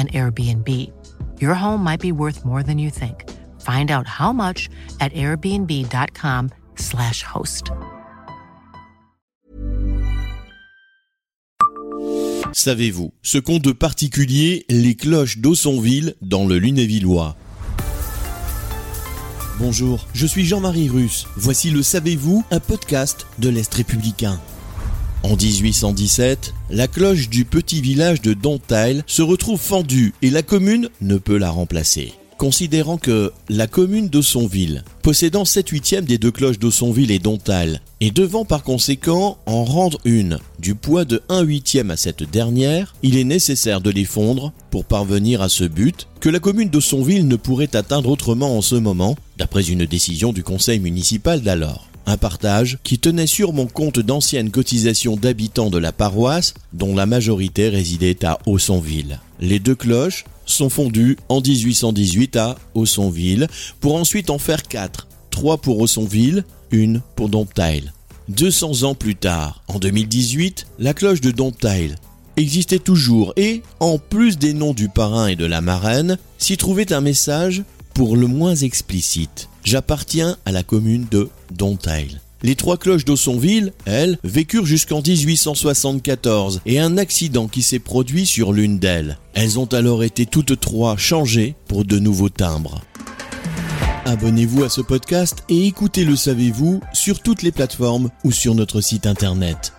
an Airbnb. Your home might be worth more than you think. Find out how much at airbnb.com/slash host. Savez-vous ce qu'ont de particulier les cloches d'Aussonville dans le Lunévillois? Bonjour, je suis Jean-Marie Russe. Voici le Savez-vous, un podcast de l'Est républicain. En 1817, la cloche du petit village de Dontail se retrouve fendue et la commune ne peut la remplacer. Considérant que la commune d'Aussonville, possédant 7 huitièmes des deux cloches d'Aussonville et Dontal, et devant par conséquent en rendre une du poids de 1 huitième à cette dernière, il est nécessaire de les fondre pour parvenir à ce but que la commune d'Aussonville ne pourrait atteindre autrement en ce moment, d'après une décision du conseil municipal d'alors. Un partage qui tenait sûrement compte d'anciennes cotisations d'habitants de la paroisse, dont la majorité résidait à Aussonville. Les deux cloches sont fondues en 1818 à Aussonville, pour ensuite en faire quatre. Trois pour Aussonville, une pour Domptail. 200 ans plus tard, en 2018, la cloche de Domptail existait toujours et, en plus des noms du parrain et de la marraine, s'y trouvait un message pour le moins explicite. J'appartiens à la commune de Dontail. Les trois cloches d'Aussonville, elles, vécurent jusqu'en 1874 et un accident qui s'est produit sur l'une d'elles. Elles ont alors été toutes trois changées pour de nouveaux timbres. Abonnez-vous à ce podcast et écoutez Le Savez-vous sur toutes les plateformes ou sur notre site internet.